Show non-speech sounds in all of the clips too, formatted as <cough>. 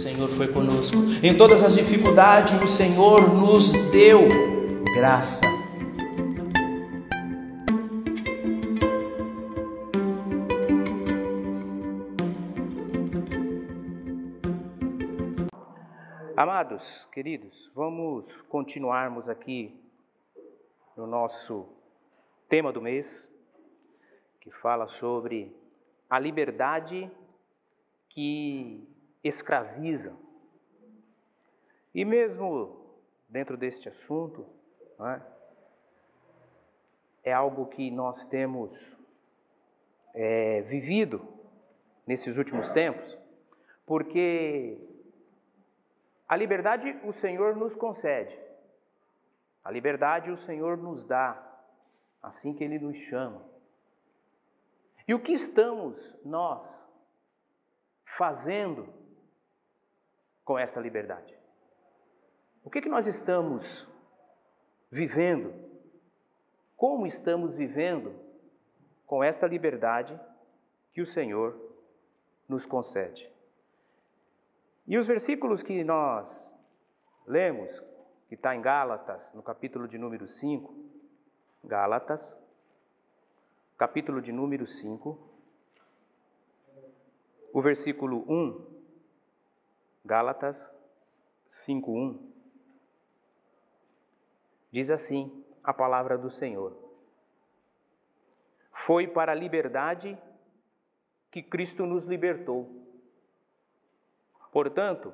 Senhor foi conosco. Em todas as dificuldades, o Senhor nos deu graça. Amados, queridos, vamos continuarmos aqui no nosso tema do mês, que fala sobre a liberdade que escraviza. E mesmo dentro deste assunto, é? é, algo que nós temos é, vivido nesses últimos tempos, porque a liberdade o Senhor nos concede, a liberdade o Senhor nos dá, assim que Ele nos chama. E o que estamos nós fazendo com esta liberdade? O que, que nós estamos vivendo? Como estamos vivendo com esta liberdade que o Senhor nos concede? E os versículos que nós lemos, que está em Gálatas, no capítulo de número 5, Gálatas, capítulo de número 5, o versículo 1, Gálatas 5:1 diz assim a palavra do Senhor: Foi para a liberdade que Cristo nos libertou. Portanto,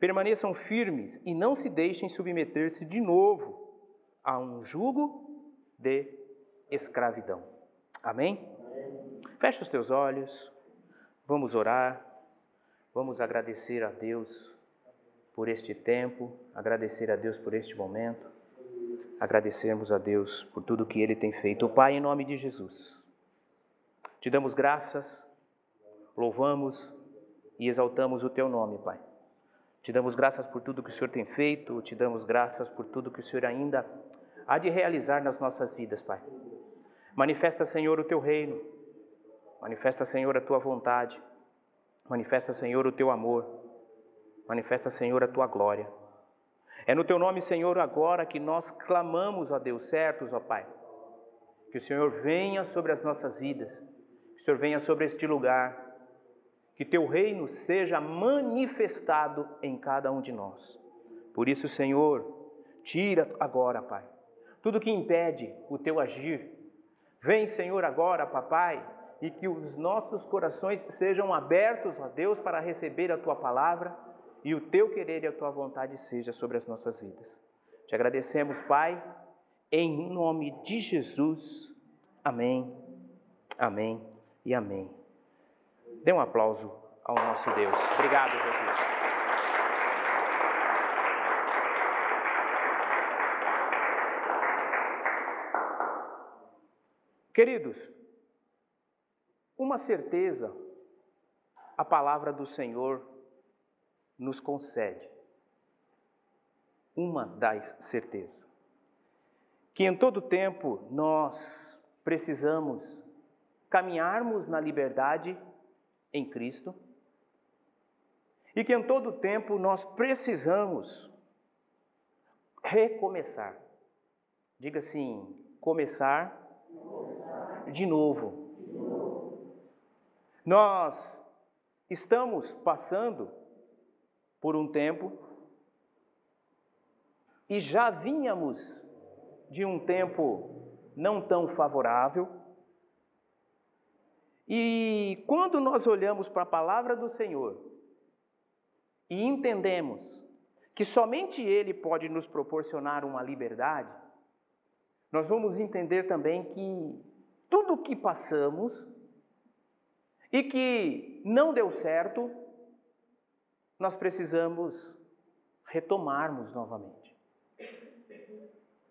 permaneçam firmes e não se deixem submeter-se de novo a um jugo de escravidão. Amém? Amém. Feche os teus olhos, vamos orar, vamos agradecer a Deus por este tempo, agradecer a Deus por este momento, agradecermos a Deus por tudo que Ele tem feito. Pai, em nome de Jesus, te damos graças, louvamos e exaltamos o Teu nome, Pai. Te damos graças por tudo que o Senhor tem feito, te damos graças por tudo que o Senhor ainda há de realizar nas nossas vidas, Pai. Manifesta, Senhor, o Teu reino, manifesta, Senhor, a Tua vontade, manifesta, Senhor, o Teu amor. Manifesta, Senhor, a tua glória. É no teu nome, Senhor, agora que nós clamamos, ó Deus, certos, ó Pai. Que o Senhor venha sobre as nossas vidas, que o Senhor venha sobre este lugar, que teu reino seja manifestado em cada um de nós. Por isso, Senhor, tira agora, Pai, tudo que impede o teu agir. Vem, Senhor, agora, papai, e que os nossos corações sejam abertos, ó Deus, para receber a tua palavra e o teu querer e a tua vontade seja sobre as nossas vidas. Te agradecemos, Pai, em nome de Jesus. Amém, amém e amém. Dê um aplauso ao nosso Deus. Obrigado, Jesus. Queridos, uma certeza, a palavra do Senhor nos concede uma das certezas. Que em todo tempo nós precisamos caminharmos na liberdade em Cristo e que em todo tempo nós precisamos recomeçar. Diga assim, começar, novo. de novo. Nós estamos passando por um tempo e já vínhamos de um tempo não tão favorável. E quando nós olhamos para a palavra do Senhor e entendemos que somente Ele pode nos proporcionar uma liberdade, nós vamos entender também que tudo o que passamos e que não deu certo, nós precisamos retomarmos novamente.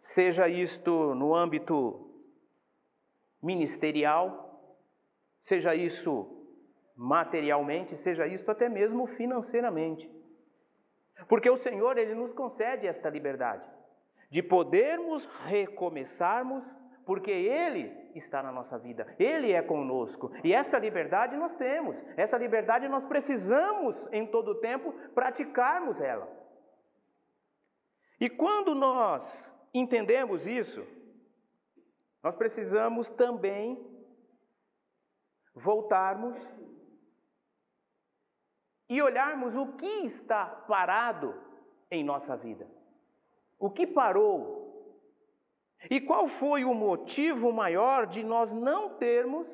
Seja isto no âmbito ministerial, seja isso materialmente, seja isto até mesmo financeiramente. Porque o Senhor, Ele nos concede esta liberdade de podermos recomeçarmos porque Ele está na nossa vida, Ele é conosco. E essa liberdade nós temos, essa liberdade nós precisamos em todo o tempo praticarmos ela. E quando nós entendemos isso, nós precisamos também voltarmos e olharmos o que está parado em nossa vida. O que parou? E qual foi o motivo maior de nós não termos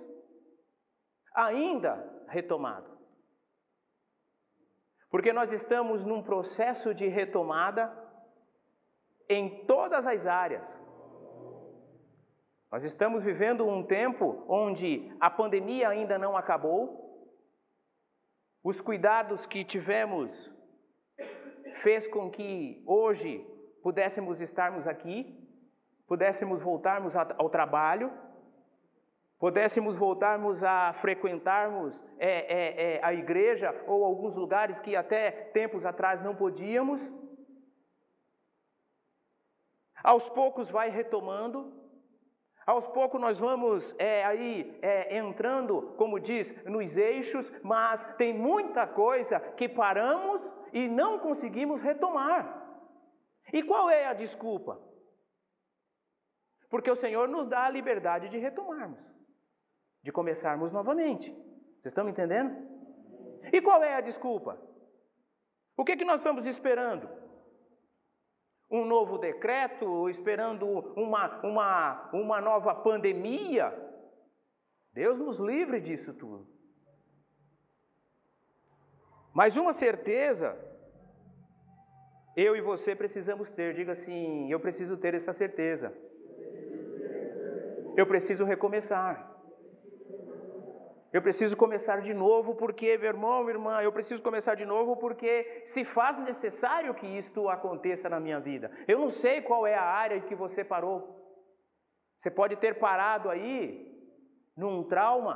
ainda retomado? Porque nós estamos num processo de retomada em todas as áreas. Nós estamos vivendo um tempo onde a pandemia ainda não acabou, os cuidados que tivemos fez com que hoje pudéssemos estarmos aqui, pudéssemos voltarmos ao trabalho, pudéssemos voltarmos a frequentarmos é, é, é, a igreja ou alguns lugares que até tempos atrás não podíamos. Aos poucos vai retomando, aos poucos nós vamos é, aí é, entrando, como diz, nos eixos, mas tem muita coisa que paramos e não conseguimos retomar. E qual é a desculpa? Porque o Senhor nos dá a liberdade de retomarmos, de começarmos novamente. Vocês estão me entendendo? E qual é a desculpa? O que, que nós estamos esperando? um novo decreto, esperando uma, uma, uma nova pandemia. Deus nos livre disso tudo. Mas uma certeza, eu e você precisamos ter, diga assim: eu preciso ter essa certeza. Eu preciso recomeçar. Eu preciso começar de novo porque, meu irmão, minha irmã, eu preciso começar de novo porque se faz necessário que isto aconteça na minha vida. Eu não sei qual é a área em que você parou. Você pode ter parado aí num trauma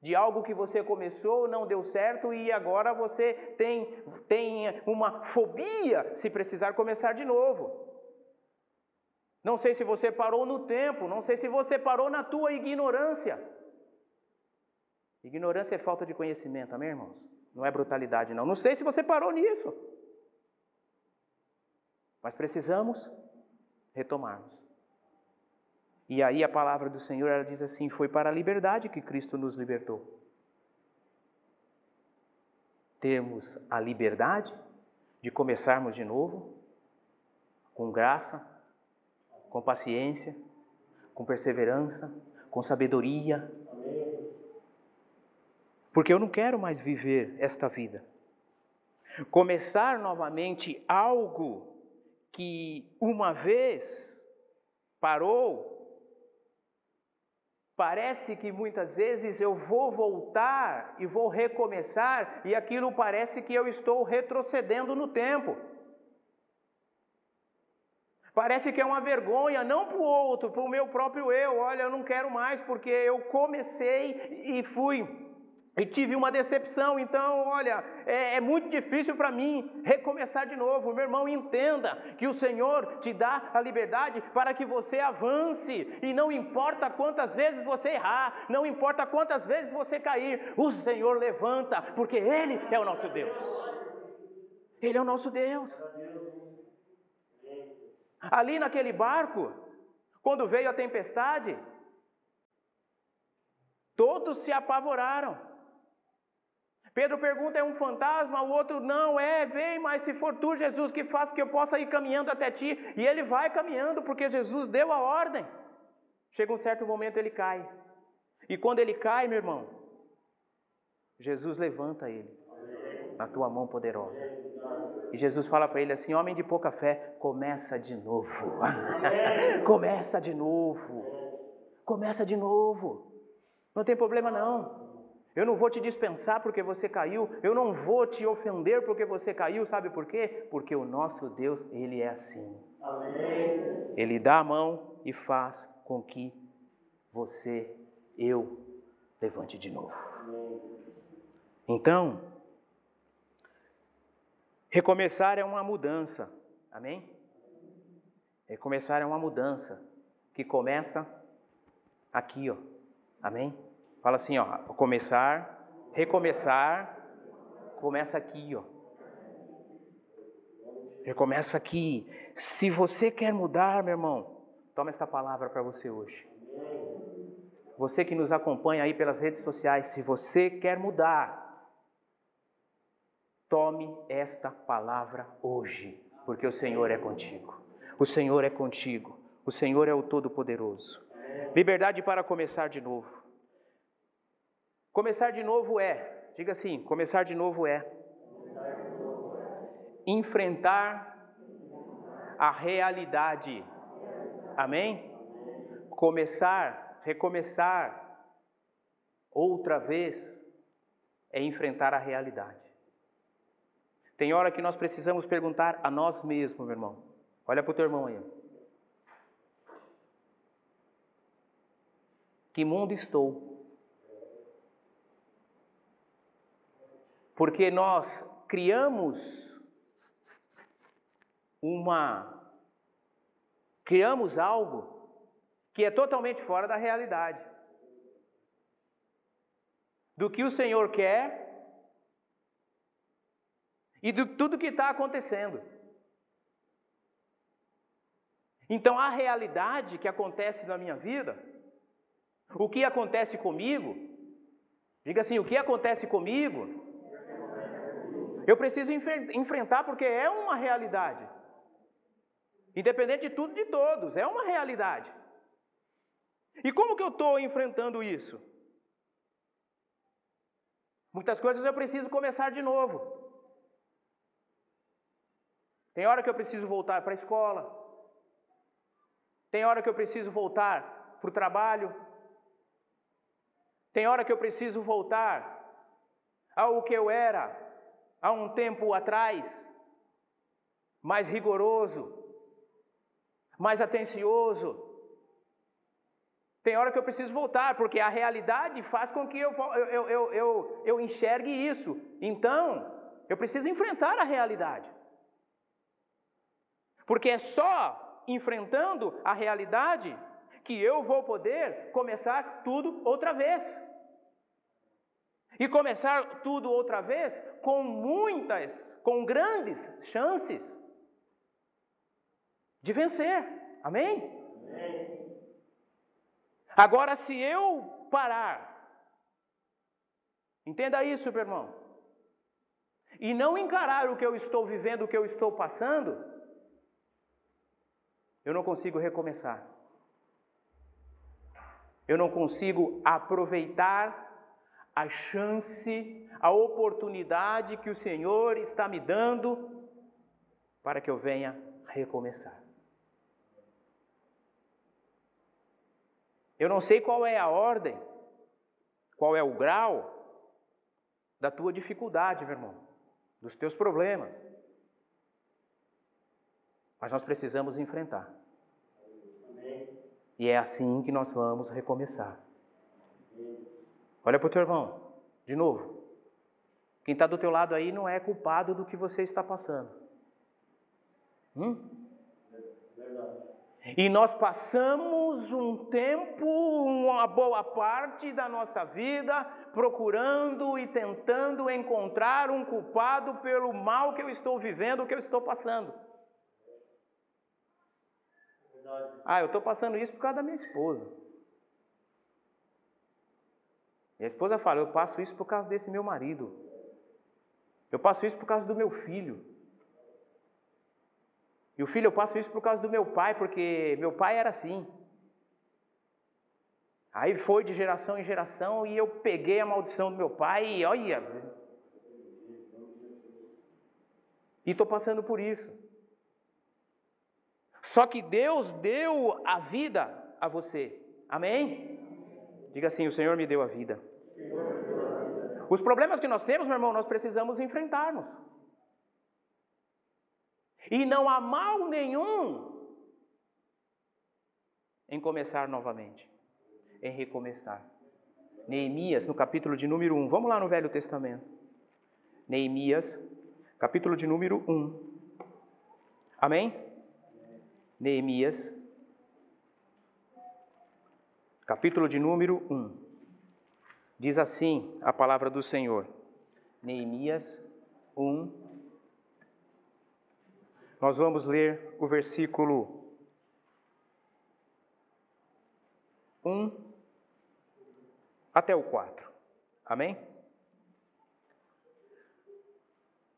de algo que você começou, não deu certo e agora você tem, tem uma fobia se precisar começar de novo. Não sei se você parou no tempo, não sei se você parou na tua ignorância. Ignorância é falta de conhecimento, amém, irmãos? Não é brutalidade, não. Não sei se você parou nisso. Mas precisamos retomarmos. E aí a palavra do Senhor ela diz assim: foi para a liberdade que Cristo nos libertou. Temos a liberdade de começarmos de novo, com graça, com paciência, com perseverança, com sabedoria, porque eu não quero mais viver esta vida. Começar novamente algo que uma vez parou, parece que muitas vezes eu vou voltar e vou recomeçar, e aquilo parece que eu estou retrocedendo no tempo. Parece que é uma vergonha, não para o outro, para o meu próprio eu. Olha, eu não quero mais porque eu comecei e fui e tive uma decepção, então, olha, é, é muito difícil para mim recomeçar de novo. Meu irmão, entenda que o Senhor te dá a liberdade para que você avance, e não importa quantas vezes você errar, não importa quantas vezes você cair, o Senhor levanta, porque Ele é o nosso Deus. Ele é o nosso Deus. Ali naquele barco, quando veio a tempestade, todos se apavoraram. Pedro pergunta: é um fantasma? O outro, não, é, vem, mas se for tu, Jesus, que faz que eu possa ir caminhando até ti. E ele vai caminhando, porque Jesus deu a ordem. Chega um certo momento, ele cai. E quando ele cai, meu irmão, Jesus levanta ele na tua mão poderosa. E Jesus fala para ele assim: Homem de pouca fé, começa de novo. <laughs> começa de novo. Começa de novo. Não tem problema não. Eu não vou te dispensar porque você caiu, eu não vou te ofender porque você caiu, sabe por quê? Porque o nosso Deus, ele é assim. Amém. Ele dá a mão e faz com que você, eu, levante de novo. Então, recomeçar é uma mudança. Amém? Recomeçar é uma mudança que começa aqui, ó. Amém? Fala assim, ó, começar, recomeçar, começa aqui, ó. Recomeça aqui. Se você quer mudar, meu irmão, toma esta palavra para você hoje. Você que nos acompanha aí pelas redes sociais, se você quer mudar, tome esta palavra hoje, porque o Senhor é contigo. O Senhor é contigo. O Senhor é o Todo-Poderoso. Liberdade para começar de novo. Começar de novo é, diga assim: começar de novo é enfrentar a realidade. Amém? Começar, recomeçar outra vez é enfrentar a realidade. Tem hora que nós precisamos perguntar a nós mesmos, meu irmão. Olha para o teu irmão aí. Que mundo estou? Porque nós criamos uma criamos algo que é totalmente fora da realidade. Do que o Senhor quer e de tudo que está acontecendo. Então, a realidade que acontece na minha vida, o que acontece comigo, diga assim: o que acontece comigo, eu preciso enfrentar porque é uma realidade. Independente de tudo de todos, é uma realidade. E como que eu estou enfrentando isso? Muitas coisas eu preciso começar de novo. Tem hora que eu preciso voltar para a escola. Tem hora que eu preciso voltar para o trabalho. Tem hora que eu preciso voltar ao que eu era há um tempo atrás, mais rigoroso, mais atencioso. Tem hora que eu preciso voltar, porque a realidade faz com que eu, eu, eu, eu, eu enxergue isso. Então, eu preciso enfrentar a realidade. Porque é só enfrentando a realidade que eu vou poder começar tudo outra vez. E começar tudo outra vez com muitas, com grandes chances de vencer. Amém? Amém. Agora, se eu parar, entenda isso, meu irmão, e não encarar o que eu estou vivendo, o que eu estou passando, eu não consigo recomeçar. Eu não consigo aproveitar a chance, a oportunidade que o Senhor está me dando para que eu venha recomeçar. Eu não sei qual é a ordem, qual é o grau da tua dificuldade, meu irmão, dos teus problemas. Mas nós precisamos enfrentar. E é assim que nós vamos recomeçar. Olha para o teu irmão, de novo. Quem está do teu lado aí não é culpado do que você está passando. Hum? E nós passamos um tempo, uma boa parte da nossa vida, procurando e tentando encontrar um culpado pelo mal que eu estou vivendo, que eu estou passando. Ah, eu estou passando isso por causa da minha esposa. Minha esposa fala: Eu passo isso por causa desse meu marido. Eu passo isso por causa do meu filho. E o filho, eu passo isso por causa do meu pai, porque meu pai era assim. Aí foi de geração em geração e eu peguei a maldição do meu pai e olha. E estou passando por isso. Só que Deus deu a vida a você. Amém? Diga assim: O Senhor me deu a vida. Os problemas que nós temos, meu irmão, nós precisamos enfrentarmos. E não há mal nenhum em começar novamente, em recomeçar. Neemias, no capítulo de número 1, vamos lá no Velho Testamento. Neemias, capítulo de número 1. Amém? Neemias, capítulo de número 1. Diz assim a palavra do Senhor. Neemias 1. Nós vamos ler o versículo 1 até o 4. Amém?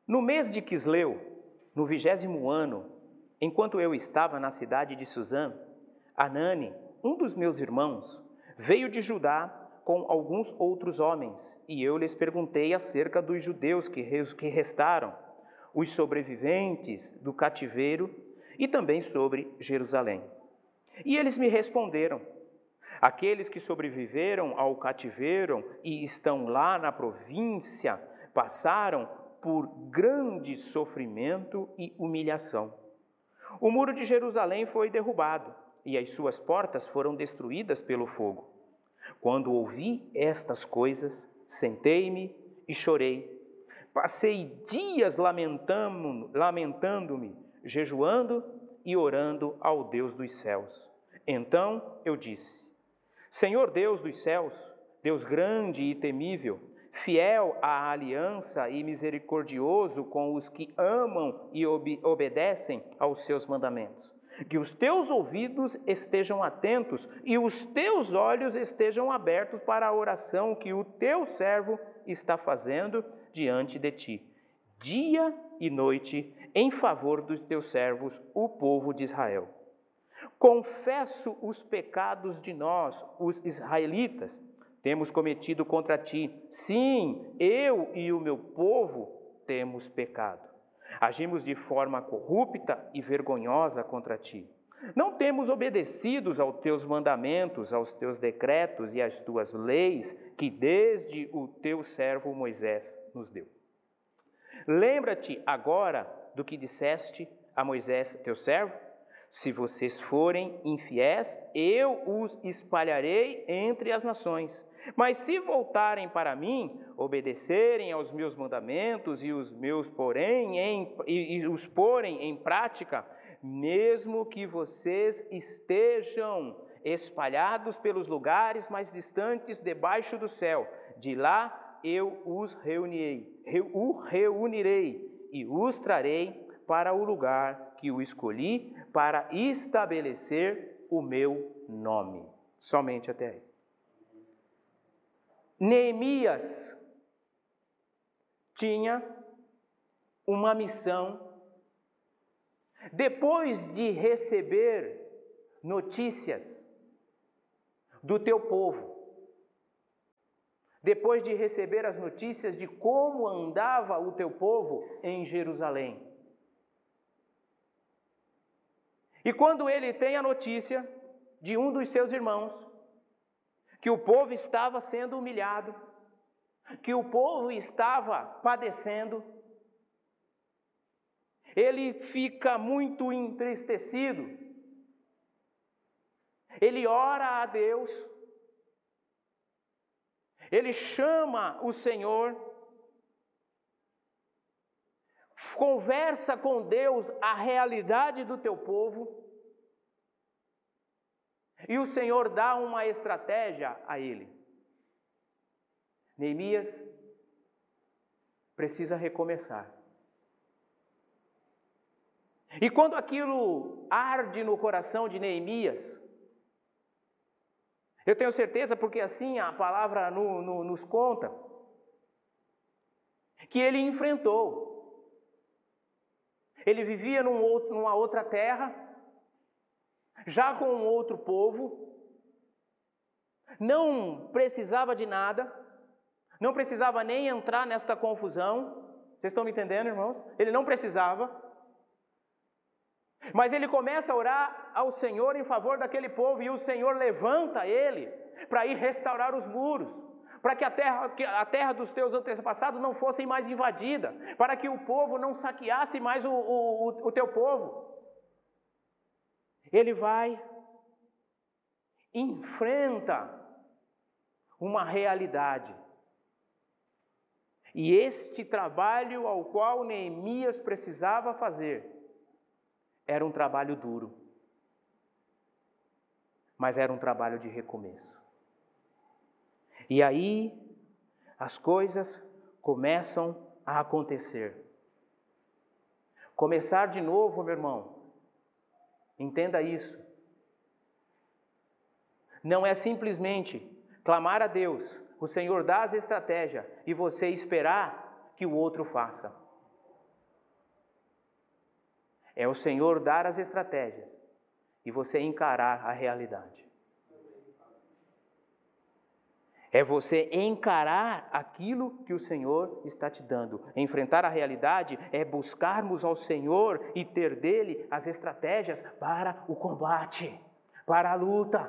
No mês de Quisleu, no vigésimo ano, enquanto eu estava na cidade de Suzã, Anani, um dos meus irmãos, veio de Judá com alguns outros homens, e eu lhes perguntei acerca dos judeus que restaram, os sobreviventes do cativeiro e também sobre Jerusalém. E eles me responderam: Aqueles que sobreviveram ao cativeiro e estão lá na província passaram por grande sofrimento e humilhação. O muro de Jerusalém foi derrubado e as suas portas foram destruídas pelo fogo. Quando ouvi estas coisas, sentei-me e chorei. Passei dias lamentando-me, jejuando e orando ao Deus dos céus. Então eu disse: Senhor Deus dos céus, Deus grande e temível, fiel à aliança e misericordioso com os que amam e ob obedecem aos seus mandamentos. Que os teus ouvidos estejam atentos e os teus olhos estejam abertos para a oração que o teu servo está fazendo diante de ti, dia e noite, em favor dos teus servos, o povo de Israel. Confesso os pecados de nós, os israelitas, temos cometido contra ti. Sim, eu e o meu povo temos pecado. Agimos de forma corrupta e vergonhosa contra ti. Não temos obedecido aos teus mandamentos, aos teus decretos e às tuas leis que desde o teu servo Moisés nos deu. Lembra-te agora do que disseste a Moisés, teu servo? Se vocês forem infiéis, eu os espalharei entre as nações. Mas se voltarem para mim, obedecerem aos meus mandamentos e os meus porém em, e, e os porem em prática, mesmo que vocês estejam espalhados pelos lugares mais distantes debaixo do céu, de lá eu os reunirei, reunirei e os trarei para o lugar que o escolhi para estabelecer o meu nome. Somente até aí. Neemias tinha uma missão. Depois de receber notícias do teu povo, depois de receber as notícias de como andava o teu povo em Jerusalém. E quando ele tem a notícia de um dos seus irmãos que o povo estava sendo humilhado, que o povo estava padecendo, ele fica muito entristecido. Ele ora a Deus, ele chama o Senhor, conversa com Deus a realidade do teu povo, e o Senhor dá uma estratégia a ele. Neemias precisa recomeçar. E quando aquilo arde no coração de Neemias, eu tenho certeza, porque assim a palavra no, no, nos conta, que ele enfrentou. Ele vivia num outro, numa outra terra, já com um outro povo, não precisava de nada, não precisava nem entrar nesta confusão. Vocês estão me entendendo, irmãos? Ele não precisava. Mas ele começa a orar ao Senhor em favor daquele povo e o Senhor levanta ele para ir restaurar os muros, para que a terra, a terra dos teus antepassados não fosse mais invadida, para que o povo não saqueasse mais o, o, o teu povo. Ele vai, enfrenta uma realidade. E este trabalho ao qual Neemias precisava fazer era um trabalho duro. mas era um trabalho de recomeço. E aí as coisas começam a acontecer. Começar de novo, meu irmão, entenda isso. Não é simplesmente clamar a Deus, o Senhor dá as estratégias e você esperar que o outro faça. É o Senhor dar as estratégias e você encarar a realidade. É você encarar aquilo que o Senhor está te dando. Enfrentar a realidade é buscarmos ao Senhor e ter dele as estratégias para o combate, para a luta.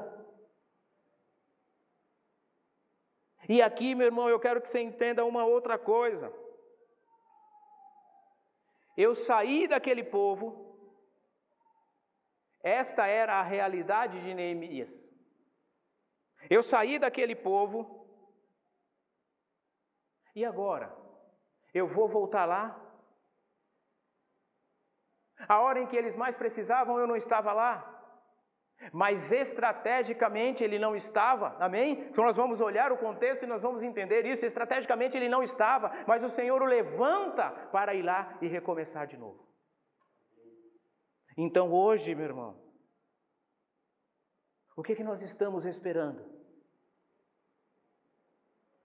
E aqui, meu irmão, eu quero que você entenda uma outra coisa. Eu saí daquele povo, esta era a realidade de Neemias. Eu saí daquele povo, e agora? Eu vou voltar lá? A hora em que eles mais precisavam, eu não estava lá. Mas estrategicamente ele não estava, amém? Então nós vamos olhar o contexto e nós vamos entender isso. Estrategicamente ele não estava, mas o Senhor o levanta para ir lá e recomeçar de novo. Então hoje, meu irmão, o que, que nós estamos esperando?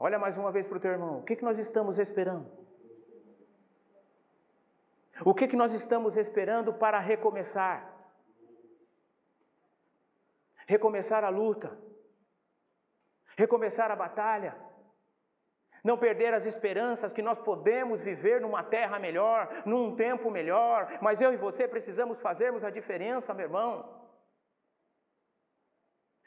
Olha mais uma vez para o teu irmão, o que, que nós estamos esperando? O que, que nós estamos esperando para recomeçar? recomeçar a luta, recomeçar a batalha, não perder as esperanças que nós podemos viver numa terra melhor, num tempo melhor, mas eu e você precisamos fazermos a diferença, meu irmão.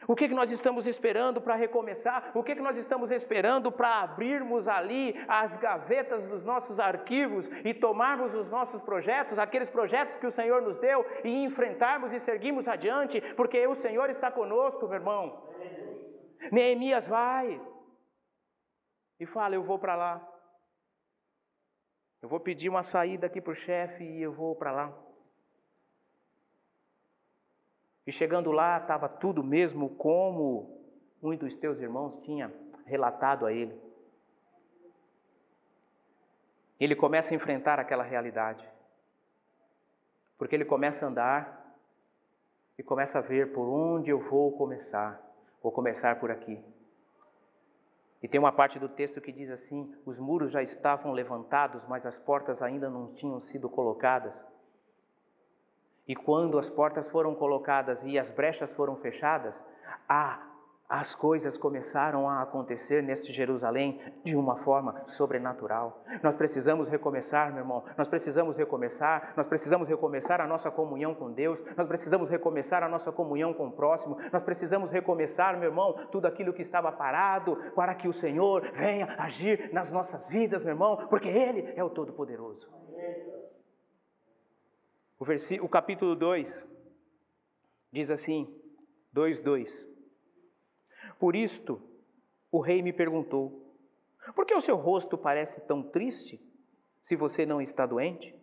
O que, que nós estamos esperando para recomeçar? O que, que nós estamos esperando para abrirmos ali as gavetas dos nossos arquivos e tomarmos os nossos projetos, aqueles projetos que o Senhor nos deu, e enfrentarmos e seguirmos adiante, porque o Senhor está conosco, meu irmão. Neemias vai e fala: Eu vou para lá. Eu vou pedir uma saída aqui para o chefe e eu vou para lá. E chegando lá, estava tudo mesmo como um dos teus irmãos tinha relatado a ele. Ele começa a enfrentar aquela realidade. Porque ele começa a andar e começa a ver por onde eu vou começar. Vou começar por aqui. E tem uma parte do texto que diz assim: os muros já estavam levantados, mas as portas ainda não tinham sido colocadas. E quando as portas foram colocadas e as brechas foram fechadas, ah, as coisas começaram a acontecer neste Jerusalém de uma forma sobrenatural. Nós precisamos recomeçar, meu irmão. Nós precisamos recomeçar. Nós precisamos recomeçar a nossa comunhão com Deus. Nós precisamos recomeçar a nossa comunhão com o próximo. Nós precisamos recomeçar, meu irmão, tudo aquilo que estava parado para que o Senhor venha agir nas nossas vidas, meu irmão, porque Ele é o Todo-Poderoso. O, versículo, o capítulo 2 diz assim, 2:2. Por isto, o rei me perguntou: Por que o seu rosto parece tão triste, se você não está doente?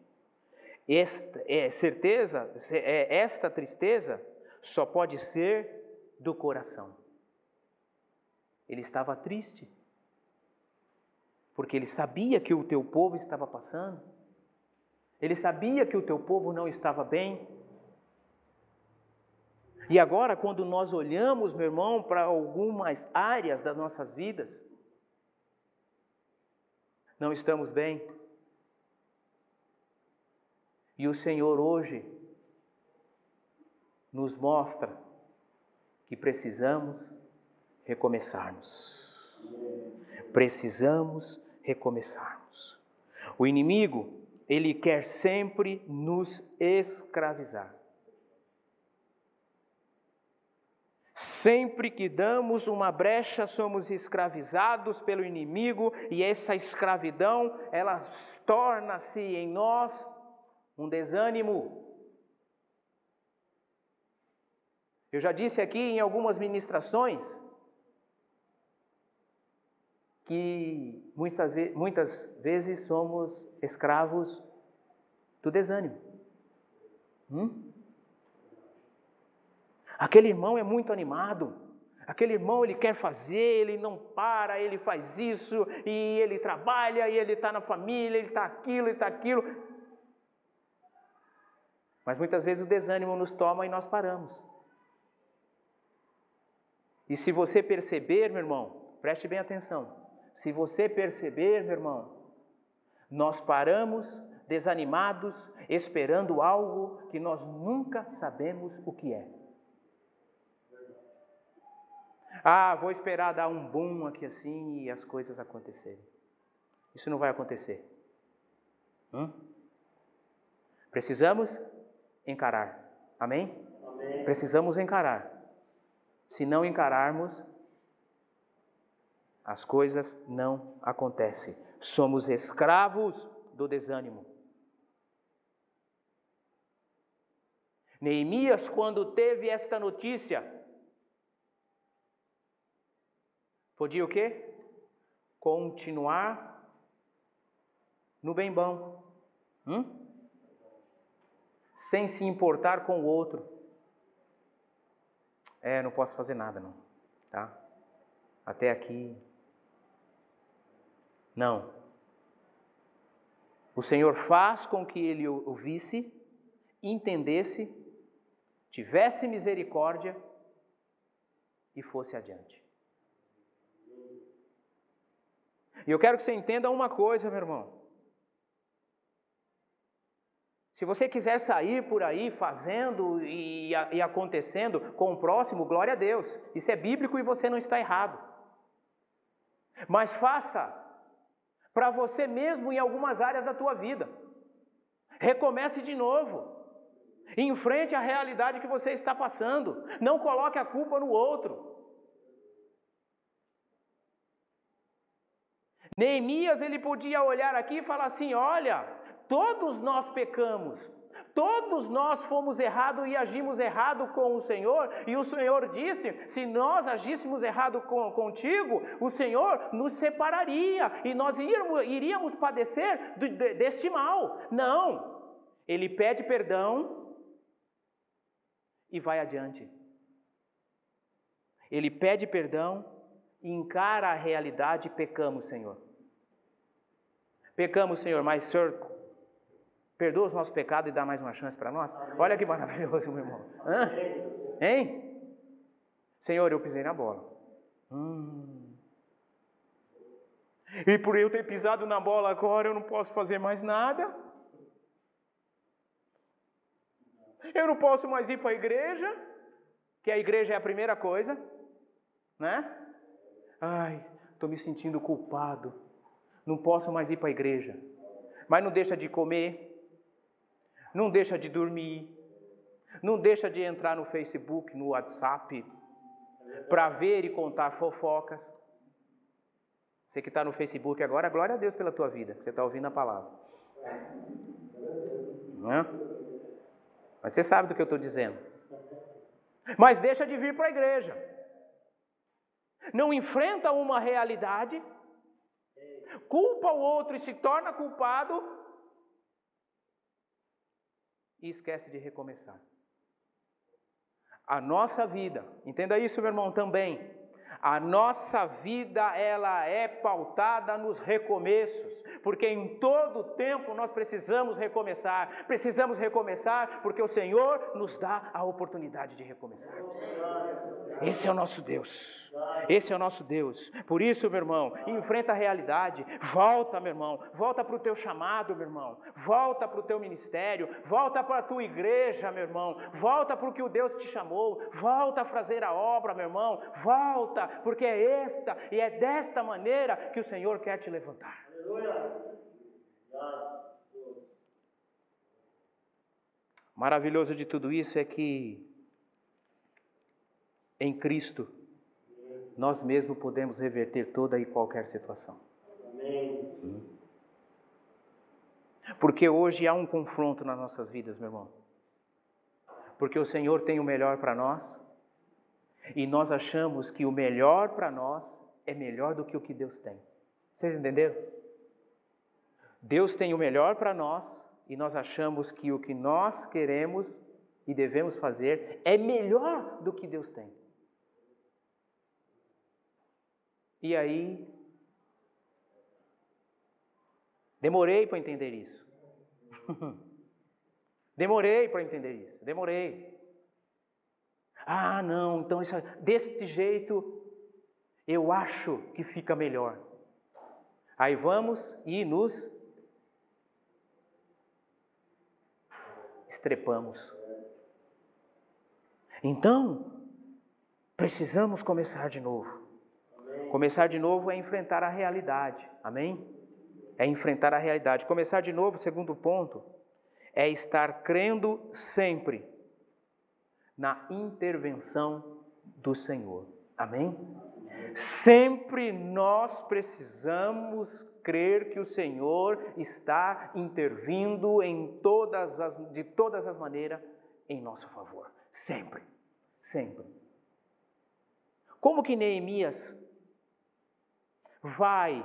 Esta é certeza, é, esta tristeza só pode ser do coração. Ele estava triste, porque ele sabia que o teu povo estava passando. Ele sabia que o teu povo não estava bem. E agora, quando nós olhamos, meu irmão, para algumas áreas das nossas vidas, não estamos bem. E o Senhor hoje nos mostra que precisamos recomeçarmos. Precisamos recomeçarmos. O inimigo ele quer sempre nos escravizar. Sempre que damos uma brecha, somos escravizados pelo inimigo e essa escravidão, ela torna-se em nós um desânimo. Eu já disse aqui em algumas ministrações que muitas, muitas vezes somos escravos do desânimo. Hum? Aquele irmão é muito animado. Aquele irmão ele quer fazer, ele não para, ele faz isso, e ele trabalha, e ele está na família, ele está aquilo, ele está aquilo. Mas muitas vezes o desânimo nos toma e nós paramos. E se você perceber, meu irmão, preste bem atenção. Se você perceber, meu irmão, nós paramos desanimados, esperando algo que nós nunca sabemos o que é. Ah, vou esperar dar um boom aqui assim e as coisas acontecerem. Isso não vai acontecer. Hum? Precisamos encarar. Amém? Amém? Precisamos encarar. Se não encararmos, as coisas não acontecem. Somos escravos do desânimo. Neemias, quando teve esta notícia, podia o quê? Continuar no bem bom. Hum? sem se importar com o outro. É, não posso fazer nada, não. Tá? Até aqui. Não. O Senhor faz com que ele ouvisse, entendesse, tivesse misericórdia e fosse adiante. E eu quero que você entenda uma coisa, meu irmão. Se você quiser sair por aí fazendo e, e, acontecendo com o próximo, glória a Deus. Isso é bíblico e você não está errado. Mas faça para você mesmo em algumas áreas da tua vida. Recomece de novo. Enfrente a realidade que você está passando. Não coloque a culpa no outro. Neemias ele podia olhar aqui e falar assim: olha, Todos nós pecamos. Todos nós fomos errados e agimos errado com o Senhor, e o Senhor disse: se nós agíssemos errado com, contigo, o Senhor nos separaria e nós iríamos, iríamos padecer de, de, deste mal. Não, ele pede perdão e vai adiante. Ele pede perdão e encara a realidade: pecamos, Senhor. Pecamos, Senhor, mas Senhor Perdoa os nossos pecados e dá mais uma chance para nós? Olha que maravilhoso, meu irmão. Hã? Hein? Senhor, eu pisei na bola. Hum. E por eu ter pisado na bola agora, eu não posso fazer mais nada. Eu não posso mais ir para a igreja, que a igreja é a primeira coisa, né? Ai, estou me sentindo culpado. Não posso mais ir para a igreja. Mas não deixa de comer, não deixa de dormir, não deixa de entrar no Facebook, no WhatsApp, para ver e contar fofocas. Você que está no Facebook agora, glória a Deus pela tua vida, você está ouvindo a palavra. Não é? Mas você sabe do que eu estou dizendo. Mas deixa de vir para a igreja. Não enfrenta uma realidade, culpa o outro e se torna culpado e esquece de recomeçar. A nossa vida, entenda isso, meu irmão, também. A nossa vida ela é pautada nos recomeços, porque em todo tempo nós precisamos recomeçar. Precisamos recomeçar porque o Senhor nos dá a oportunidade de recomeçar. Esse é o nosso Deus. Esse é o nosso Deus. Por isso, meu irmão, enfrenta a realidade. Volta, meu irmão. Volta para o teu chamado, meu irmão. Volta para o teu ministério. Volta para a tua igreja, meu irmão. Volta para o que o Deus te chamou. Volta a fazer a obra, meu irmão. Volta, porque é esta e é desta maneira que o Senhor quer te levantar. Aleluia. Maravilhoso de tudo isso é que em Cristo, nós mesmos podemos reverter toda e qualquer situação. Amém. Porque hoje há um confronto nas nossas vidas, meu irmão. Porque o Senhor tem o melhor para nós e nós achamos que o melhor para nós é melhor do que o que Deus tem. Vocês entenderam? Deus tem o melhor para nós e nós achamos que o que nós queremos e devemos fazer é melhor do que Deus tem. E aí, demorei para entender isso. <laughs> demorei para entender isso, demorei. Ah, não, então isso, deste jeito eu acho que fica melhor. Aí vamos e nos estrepamos. Então, precisamos começar de novo. Começar de novo é enfrentar a realidade. Amém? É enfrentar a realidade. Começar de novo, segundo ponto, é estar crendo sempre na intervenção do Senhor. Amém? Sempre nós precisamos crer que o Senhor está intervindo em todas as, de todas as maneiras em nosso favor. Sempre, sempre. Como que Neemias vai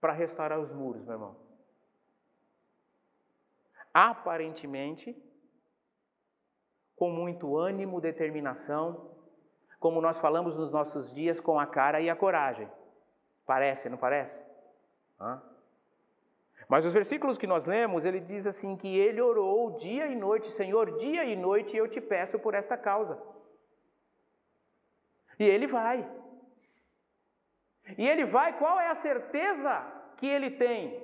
para restaurar os muros, meu irmão? Aparentemente, com muito ânimo, determinação, como nós falamos nos nossos dias, com a cara e a coragem. Parece, não parece? Hã? Mas os versículos que nós lemos, ele diz assim que ele orou dia e noite, Senhor, dia e noite eu te peço por esta causa. E ele vai. E ele vai, qual é a certeza que ele tem?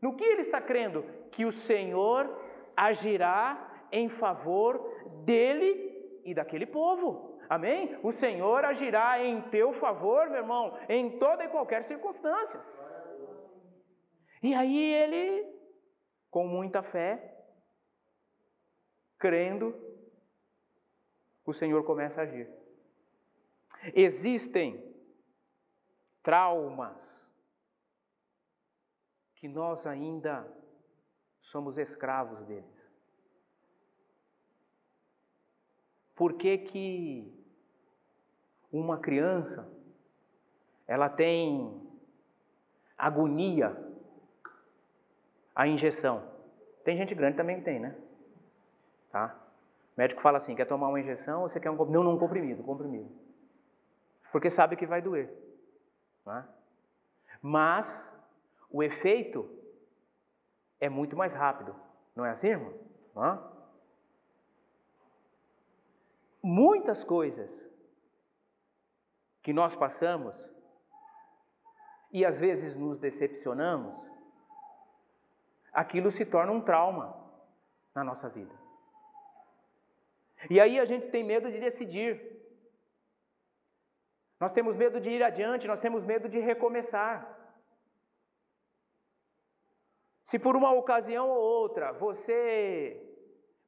No que ele está crendo? Que o Senhor agirá em favor dele e daquele povo. Amém? O Senhor agirá em teu favor, meu irmão, em toda e qualquer circunstância. E aí ele, com muita fé, crendo, o Senhor começa a agir. Existem traumas que nós ainda somos escravos deles. Por que que uma criança ela tem agonia a injeção? Tem gente grande também que tem, né? Tá? O médico fala assim, quer tomar uma injeção ou você quer um? Não, não, um comprimido, um comprimido. Porque sabe que vai doer. Tá? Mas o efeito é muito mais rápido. Não é assim, irmão? Muitas coisas que nós passamos e às vezes nos decepcionamos, aquilo se torna um trauma na nossa vida. E aí a gente tem medo de decidir. Nós temos medo de ir adiante, nós temos medo de recomeçar. Se por uma ocasião ou outra você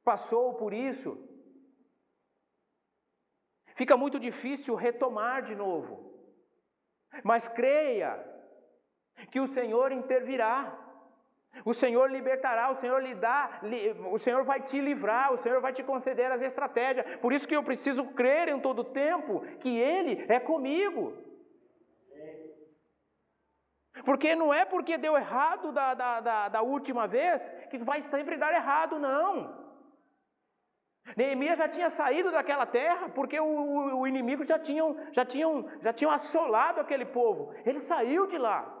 passou por isso, fica muito difícil retomar de novo. Mas creia que o Senhor intervirá. O Senhor libertará, o Senhor lhe dá, o Senhor vai te livrar, o Senhor vai te conceder as estratégias. Por isso que eu preciso crer em todo tempo que Ele é comigo. Porque não é porque deu errado da, da, da, da última vez que vai sempre dar errado, não. Neemias já tinha saído daquela terra porque o, o, o inimigo já tinham, já, tinham, já tinham assolado aquele povo. Ele saiu de lá.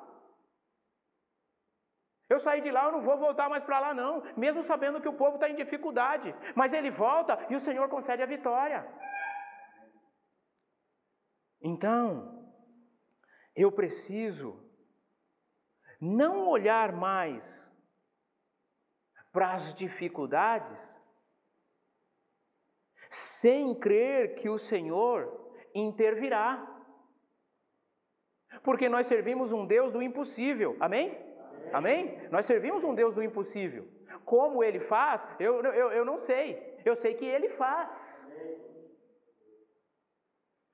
Eu saí de lá, eu não vou voltar mais para lá, não, mesmo sabendo que o povo está em dificuldade. Mas ele volta e o Senhor concede a vitória. Então, eu preciso não olhar mais para as dificuldades sem crer que o Senhor intervirá. Porque nós servimos um Deus do impossível, amém? Amém? Nós servimos um Deus do impossível. Como ele faz, eu, eu, eu não sei. Eu sei que ele faz.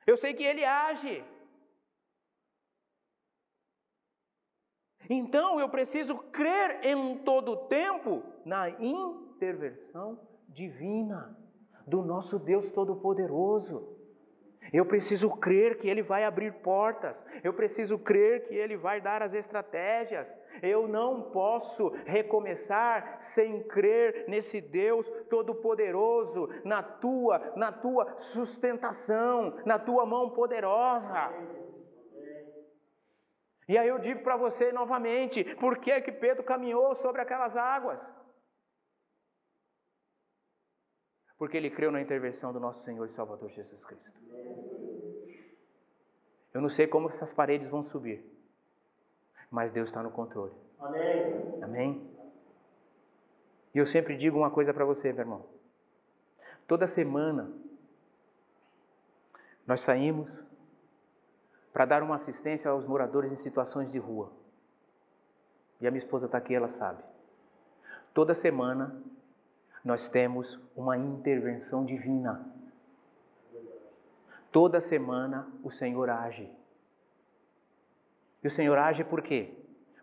Eu sei que ele age. Então eu preciso crer em todo o tempo na intervenção divina do nosso Deus Todo-Poderoso. Eu preciso crer que Ele vai abrir portas. Eu preciso crer que Ele vai dar as estratégias. Eu não posso recomeçar sem crer nesse Deus todo-poderoso, na tua, na tua sustentação, na tua mão poderosa. E aí eu digo para você novamente, por que que Pedro caminhou sobre aquelas águas? Porque ele creu na intervenção do nosso Senhor e Salvador Jesus Cristo. Eu não sei como essas paredes vão subir, mas Deus está no controle. Amém. Amém. E eu sempre digo uma coisa para você, meu irmão. Toda semana nós saímos para dar uma assistência aos moradores em situações de rua. E a minha esposa está aqui, ela sabe. Toda semana nós temos uma intervenção divina. Toda semana o Senhor age. E o Senhor age por quê?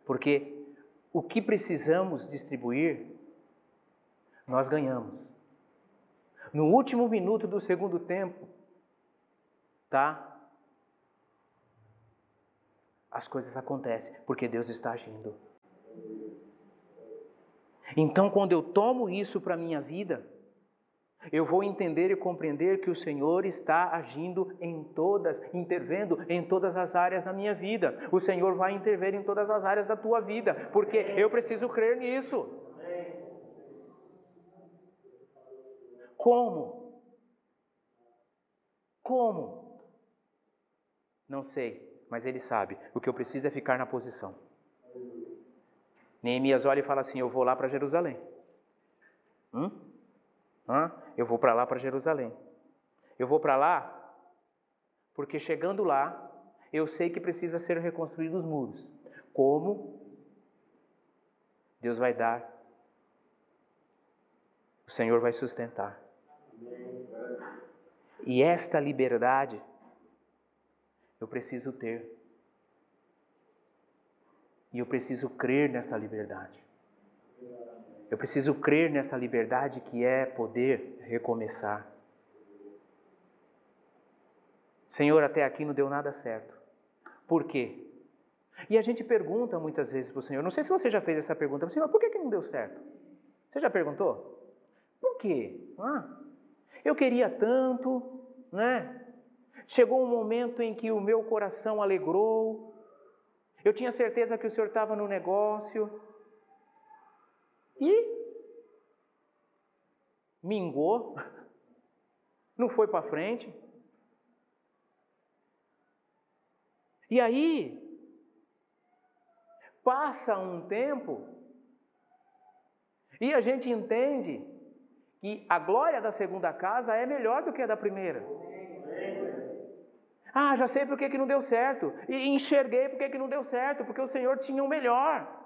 Porque o que precisamos distribuir, nós ganhamos. No último minuto do segundo tempo, tá? As coisas acontecem porque Deus está agindo. Então, quando eu tomo isso para minha vida, eu vou entender e compreender que o Senhor está agindo em todas, intervendo em todas as áreas da minha vida. O Senhor vai intervir em todas as áreas da tua vida, porque eu preciso crer nisso. Como? Como? Não sei, mas Ele sabe. O que eu preciso é ficar na posição. Neemias olha e fala assim: Eu vou lá para Jerusalém. Hum? Eu vou para lá para Jerusalém. Eu vou para lá porque chegando lá, eu sei que precisa ser reconstruídos os muros. Como? Deus vai dar. O Senhor vai sustentar. E esta liberdade eu preciso ter. E eu preciso crer nesta liberdade. Eu preciso crer nesta liberdade que é poder recomeçar. Senhor, até aqui não deu nada certo. Por quê? E a gente pergunta muitas vezes para o Senhor, não sei se você já fez essa pergunta, Senhor, por que, que não deu certo? Você já perguntou? Por quê? Ah, eu queria tanto, né? Chegou um momento em que o meu coração alegrou, eu tinha certeza que o senhor estava no negócio. E mingou, <laughs> não foi para frente. E aí, passa um tempo e a gente entende que a glória da segunda casa é melhor do que a da primeira. Ah, já sei por que, não deu certo. E enxerguei por que, que não deu certo, porque o Senhor tinha o melhor.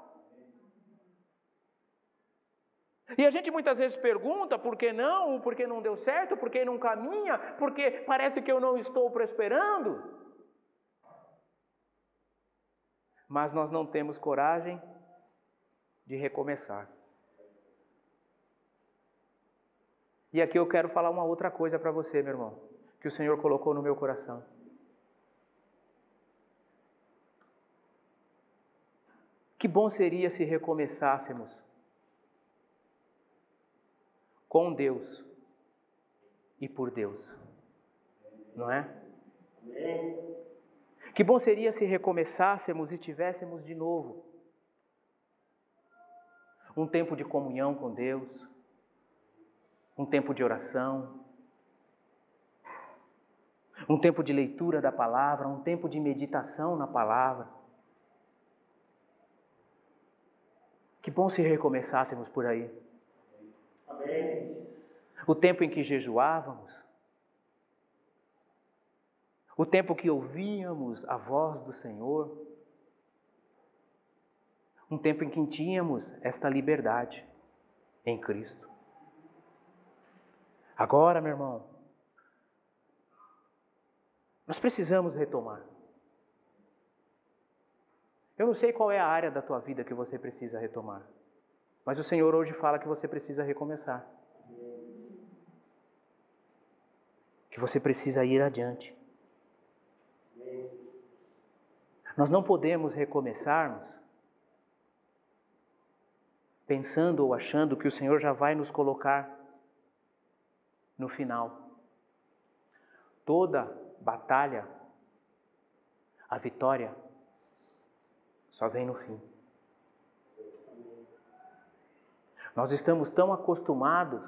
E a gente muitas vezes pergunta por que não, por que não deu certo, por que não caminha, porque parece que eu não estou prosperando. Mas nós não temos coragem de recomeçar. E aqui eu quero falar uma outra coisa para você, meu irmão, que o Senhor colocou no meu coração. Que bom seria se recomeçássemos com Deus e por Deus, não é? Que bom seria se recomeçássemos e tivéssemos de novo um tempo de comunhão com Deus, um tempo de oração, um tempo de leitura da palavra, um tempo de meditação na palavra. Que bom se recomeçássemos por aí. O tempo em que jejuávamos, o tempo que ouvíamos a voz do Senhor, um tempo em que tínhamos esta liberdade em Cristo. Agora, meu irmão, nós precisamos retomar. Eu não sei qual é a área da tua vida que você precisa retomar, mas o Senhor hoje fala que você precisa recomeçar. Que você precisa ir adiante. Nós não podemos recomeçarmos pensando ou achando que o Senhor já vai nos colocar no final. Toda batalha, a vitória, só vem no fim. Nós estamos tão acostumados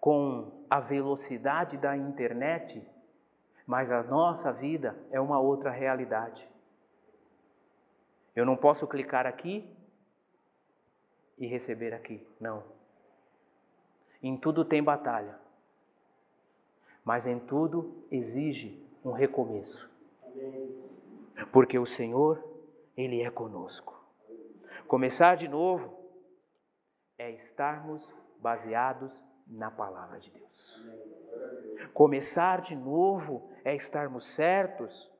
com a velocidade da internet, mas a nossa vida é uma outra realidade. Eu não posso clicar aqui e receber aqui, não. Em tudo tem batalha, mas em tudo exige um recomeço. Porque o Senhor, Ele é conosco. Começar de novo é estarmos baseados na palavra de Deus. Começar de novo é estarmos certos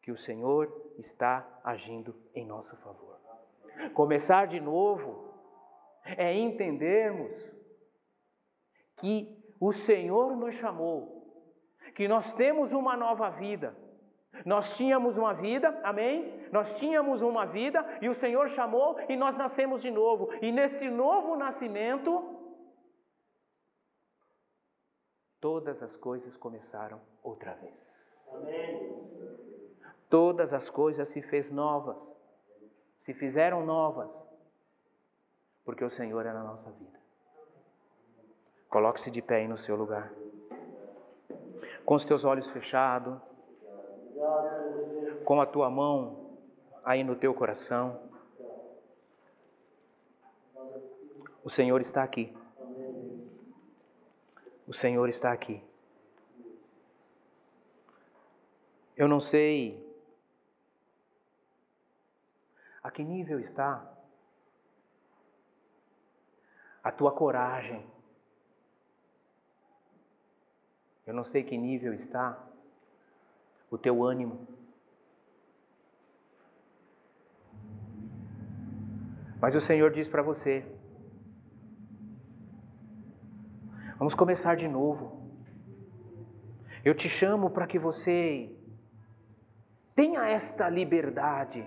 que o Senhor está agindo em nosso favor. Começar de novo é entendermos que o Senhor nos chamou, que nós temos uma nova vida. Nós tínhamos uma vida, amém? Nós tínhamos uma vida e o Senhor chamou e nós nascemos de novo. E nesse novo nascimento, todas as coisas começaram outra vez. Amém. Todas as coisas se fez novas, se fizeram novas, porque o Senhor é na nossa vida. Coloque-se de pé aí no seu lugar. Com os teus olhos fechados, com a tua mão aí no teu coração. O Senhor está aqui. O Senhor está aqui. Eu não sei a que nível está a tua coragem. Eu não sei que nível está o teu ânimo. Mas o Senhor diz para você: Vamos começar de novo. Eu te chamo para que você tenha esta liberdade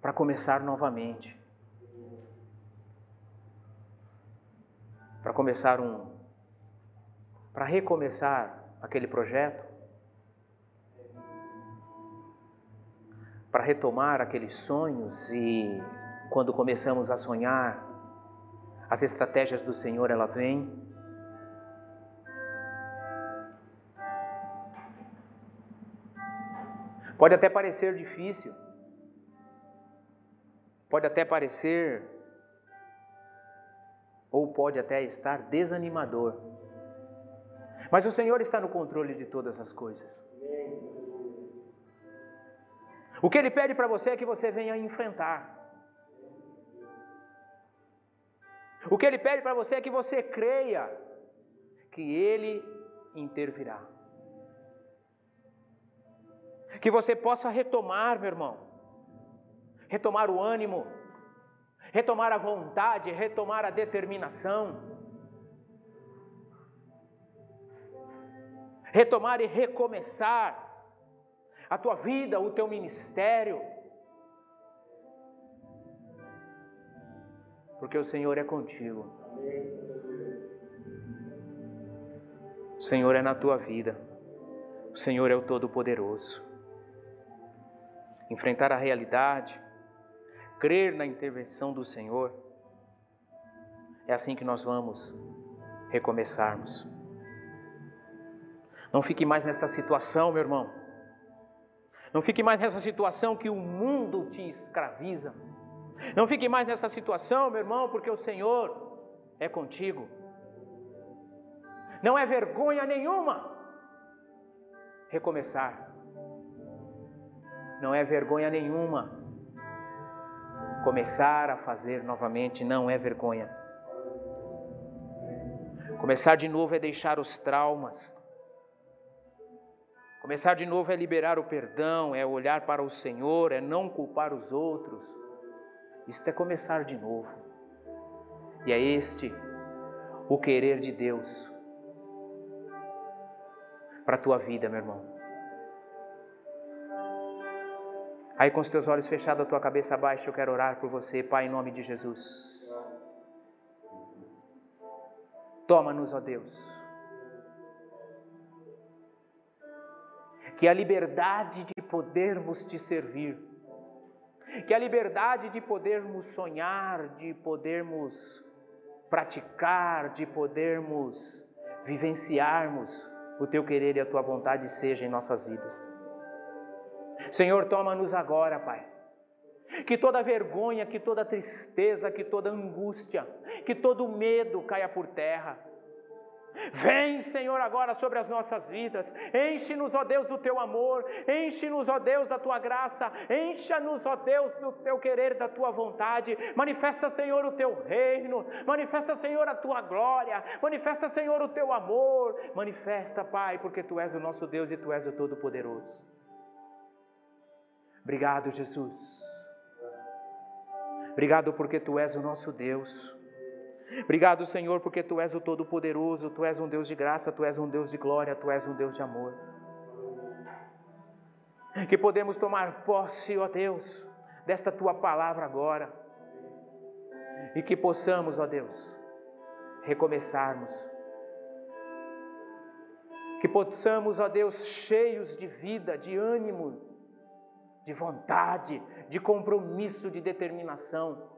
para começar novamente. Para começar um. Para recomeçar aquele projeto. Para retomar aqueles sonhos e quando começamos a sonhar, as estratégias do Senhor ela vem. Pode até parecer difícil, pode até parecer, ou pode até estar desanimador, mas o Senhor está no controle de todas as coisas. O que Ele pede para você é que você venha enfrentar. O que ele pede para você é que você creia que ele intervirá. Que você possa retomar, meu irmão, retomar o ânimo, retomar a vontade, retomar a determinação, retomar e recomeçar a tua vida, o teu ministério porque o Senhor é contigo. O Senhor é na tua vida. O Senhor é o Todo-Poderoso. Enfrentar a realidade, crer na intervenção do Senhor, é assim que nós vamos recomeçarmos. Não fique mais nesta situação, meu irmão. Não fique mais nessa situação que o mundo te escraviza não fique mais nessa situação, meu irmão, porque o Senhor é contigo. Não é vergonha nenhuma recomeçar. Não é vergonha nenhuma começar a fazer novamente, não é vergonha. Começar de novo é deixar os traumas. Começar de novo é liberar o perdão, é olhar para o Senhor, é não culpar os outros. Isto é começar de novo. E é este o querer de Deus. para a tua vida, meu irmão. Aí com os teus olhos fechados, a tua cabeça baixa, eu quero orar por você, Pai, em nome de Jesus. Toma-nos, ó Deus. Que a liberdade de podermos te servir, que a liberdade de podermos sonhar, de podermos praticar, de podermos vivenciarmos o teu querer e a tua vontade seja em nossas vidas. Senhor, toma-nos agora, Pai. Que toda vergonha, que toda tristeza, que toda angústia, que todo medo caia por terra Vem, Senhor, agora sobre as nossas vidas. Enche-nos, ó Deus, do teu amor. Enche-nos, ó Deus, da tua graça. Encha-nos, ó Deus, do teu querer, da tua vontade. Manifesta, Senhor, o teu reino. Manifesta, Senhor, a tua glória. Manifesta, Senhor, o teu amor. Manifesta, Pai, porque tu és o nosso Deus e tu és o Todo-Poderoso. Obrigado, Jesus. Obrigado porque tu és o nosso Deus. Obrigado, Senhor, porque Tu és o Todo-Poderoso, Tu és um Deus de graça, Tu és um Deus de glória, Tu és um Deus de amor. Que podemos tomar posse, ó Deus, desta Tua palavra agora. E que possamos, ó Deus, recomeçarmos. Que possamos, ó Deus, cheios de vida, de ânimo, de vontade, de compromisso, de determinação,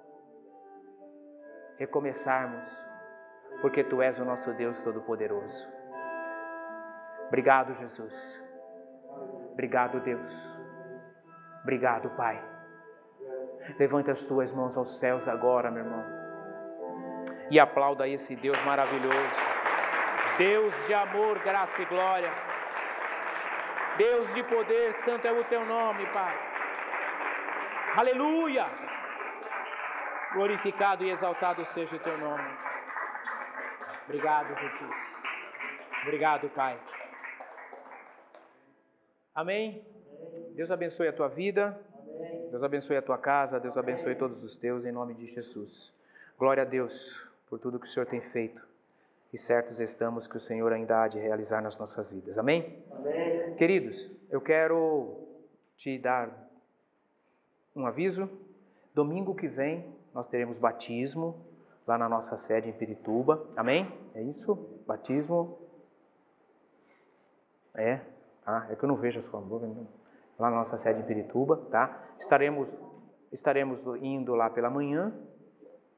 recomeçarmos, porque Tu és o nosso Deus Todo-Poderoso. Obrigado, Jesus. Obrigado, Deus. Obrigado, Pai. Levanta as tuas mãos aos céus agora, meu irmão. E aplauda esse Deus maravilhoso. Deus de amor, graça e glória. Deus de poder, santo é o teu nome, Pai. Aleluia! Glorificado e exaltado seja o teu nome. Obrigado, Jesus. Obrigado, Pai. Amém. Deus abençoe a tua vida. Deus abençoe a tua casa. Deus abençoe todos os teus, em nome de Jesus. Glória a Deus por tudo que o Senhor tem feito. E certos estamos que o Senhor ainda há de realizar nas nossas vidas. Amém? Amém. Queridos, eu quero te dar um aviso. Domingo que vem nós teremos batismo lá na nossa sede em Pirituba. Amém? É isso? Batismo. É, tá? É que eu não vejo a sua boca. Lá na nossa sede em Pirituba, tá? Estaremos, estaremos indo lá pela manhã,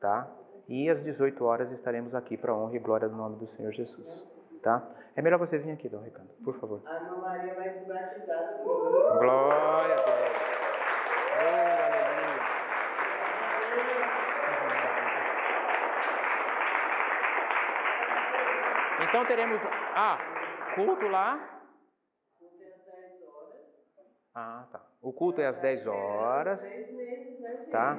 tá? E às 18 horas estaremos aqui para honra e glória do nome do Senhor Jesus, tá? É melhor você vir aqui, Dom Ricardo, por favor. A Ana Maria vai se batizar. Glória a Deus. Oh, aleluia. Então teremos. Ah, culto lá. Ah, tá. O culto é às 10 horas. Tá?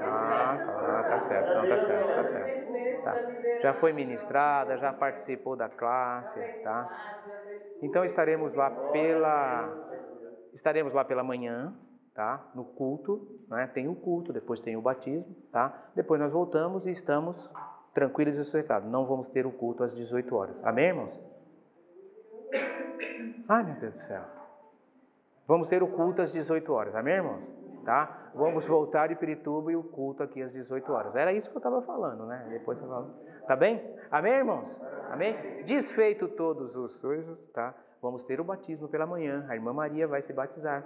Ah, tá, tá certo. Não, tá certo, tá certo. Tá. Já foi ministrada, já participou da classe, tá? Então estaremos lá pela estaremos lá pela manhã, tá? No culto, né? Tem o culto, depois tem o batismo, tá? Depois nós voltamos e estamos tranquilos e sossegados. Não vamos ter o culto às 18 horas. Amém, irmãos? Ai, meu Deus do céu. Vamos ter o culto às 18 horas. Amém, irmãos? Tá? Vamos voltar de Pirituba e o culto aqui às 18 horas. Era isso que eu estava falando, né? Depois você fala. Tá bem? Amém, irmãos? Amém? Desfeito todos os coisas, tá? Vamos ter o batismo pela manhã. A irmã Maria vai se batizar.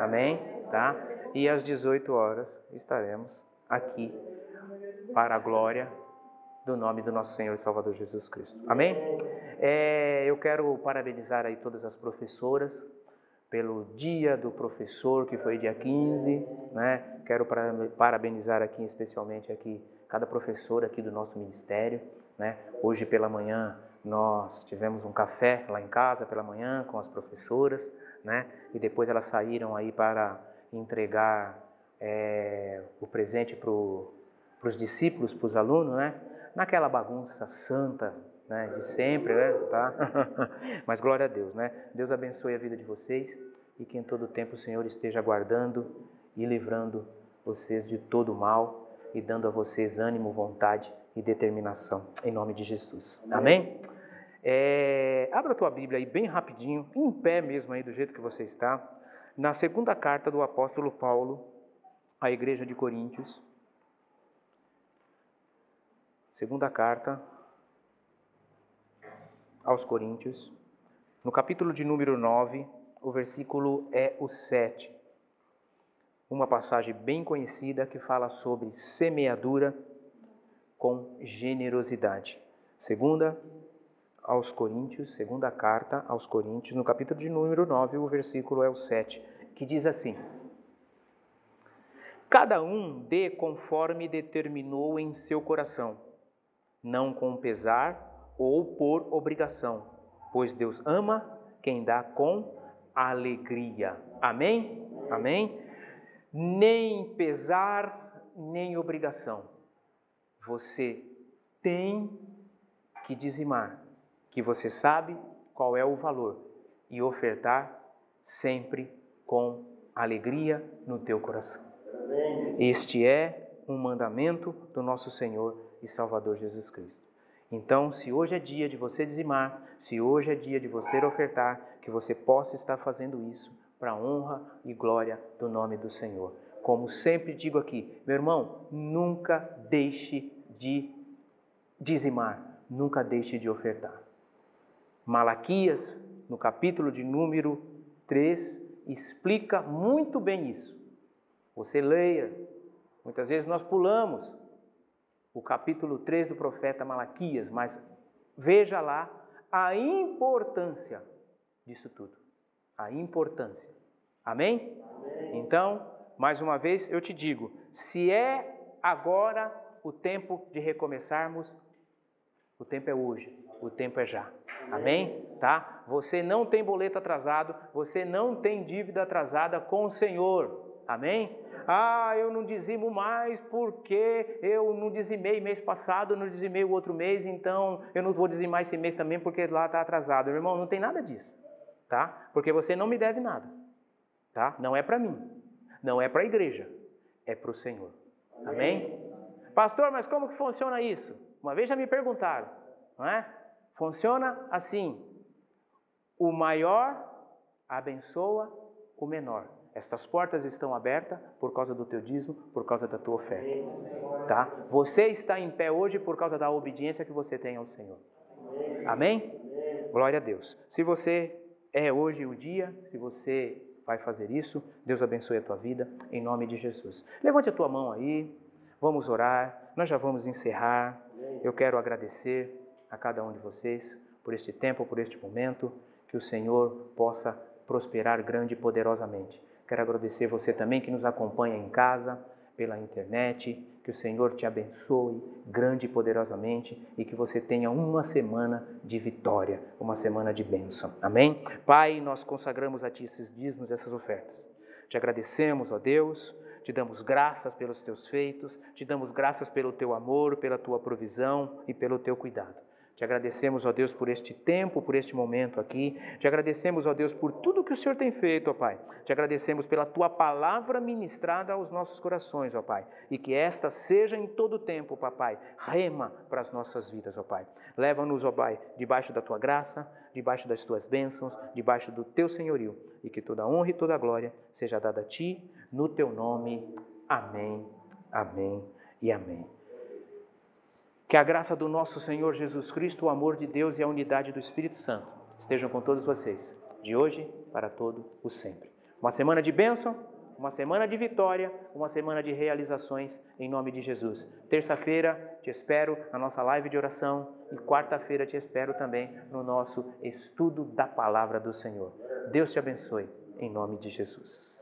Amém? Tá? E às 18 horas estaremos aqui para a glória do nome do nosso Senhor e Salvador Jesus Cristo. Amém? É, eu quero parabenizar aí todas as professoras pelo dia do professor, que foi dia 15, né? Quero parabenizar aqui especialmente aqui cada professora aqui do nosso ministério, né? Hoje pela manhã nós tivemos um café lá em casa pela manhã com as professoras, né? E depois elas saíram aí para entregar é, o presente para os discípulos, para os alunos, né? Naquela bagunça santa né, de sempre, né, tá? <laughs> Mas glória a Deus, né? Deus abençoe a vida de vocês e que em todo tempo o Senhor esteja guardando e livrando vocês de todo mal e dando a vocês ânimo, vontade e determinação, em nome de Jesus. Amém? É, abra a tua Bíblia aí bem rapidinho, em pé mesmo aí do jeito que você está, na segunda carta do apóstolo Paulo à igreja de Coríntios. Segunda carta aos Coríntios, no capítulo de número 9, o versículo é o 7. Uma passagem bem conhecida que fala sobre semeadura com generosidade. Segunda aos Coríntios, segunda carta aos Coríntios, no capítulo de número 9, o versículo é o 7, que diz assim: Cada um dê conforme determinou em seu coração, não com pesar ou por obrigação, pois Deus ama quem dá com alegria. Amém? Amém? Nem pesar, nem obrigação. Você tem que dizimar, que você sabe qual é o valor e ofertar sempre com alegria no teu coração. Este é um mandamento do nosso Senhor e Salvador Jesus Cristo. Então, se hoje é dia de você dizimar, se hoje é dia de você ofertar, que você possa estar fazendo isso para honra e glória do nome do Senhor. Como sempre digo aqui, meu irmão, nunca deixe de dizimar, nunca deixe de ofertar. Malaquias, no capítulo de número 3, explica muito bem isso. Você leia, muitas vezes nós pulamos, o capítulo 3 do profeta Malaquias, mas veja lá a importância disso tudo. A importância. Amém? Amém? Então, mais uma vez eu te digo: se é agora o tempo de recomeçarmos, o tempo é hoje, o tempo é já. Amém? Tá? Você não tem boleto atrasado, você não tem dívida atrasada com o Senhor. Amém? Ah, eu não dizimo mais porque eu não dizimei mês passado, não dizimei o outro mês, então eu não vou dizimar esse mês também porque lá está atrasado. Meu irmão, não tem nada disso, tá? Porque você não me deve nada, tá? Não é para mim, não é para a igreja, é para o Senhor. Amém? Pastor, mas como que funciona isso? Uma vez já me perguntaram, não é? Funciona assim: o maior abençoa o menor. Estas portas estão abertas por causa do teu dízimo, por causa da tua oferta. Tá? Você está em pé hoje por causa da obediência que você tem ao Senhor. Amém? Glória a Deus. Se você é hoje o dia, se você vai fazer isso, Deus abençoe a tua vida, em nome de Jesus. Levante a tua mão aí, vamos orar, nós já vamos encerrar. Eu quero agradecer a cada um de vocês por este tempo, por este momento, que o Senhor possa prosperar grande e poderosamente. Quero agradecer você também que nos acompanha em casa, pela internet. Que o Senhor te abençoe grande e poderosamente e que você tenha uma semana de vitória, uma semana de bênção. Amém? Pai, nós consagramos a Ti esses dízimos, essas ofertas. Te agradecemos, ó Deus, te damos graças pelos teus feitos, te damos graças pelo teu amor, pela tua provisão e pelo teu cuidado. Te agradecemos, ó Deus, por este tempo, por este momento aqui. Te agradecemos, ó Deus, por tudo que o Senhor tem feito, ó Pai. Te agradecemos pela tua palavra ministrada aos nossos corações, ó Pai. E que esta seja em todo o tempo, papai, rema para as nossas vidas, ó Pai. Leva-nos, ó Pai, debaixo da tua graça, debaixo das tuas bênçãos, debaixo do teu senhorio. E que toda honra e toda glória seja dada a ti, no teu nome. Amém, amém e amém. Que a graça do nosso Senhor Jesus Cristo, o amor de Deus e a unidade do Espírito Santo estejam com todos vocês, de hoje para todo o sempre. Uma semana de bênção, uma semana de vitória, uma semana de realizações em nome de Jesus. Terça-feira te espero na nossa live de oração e quarta-feira te espero também no nosso estudo da palavra do Senhor. Deus te abençoe em nome de Jesus.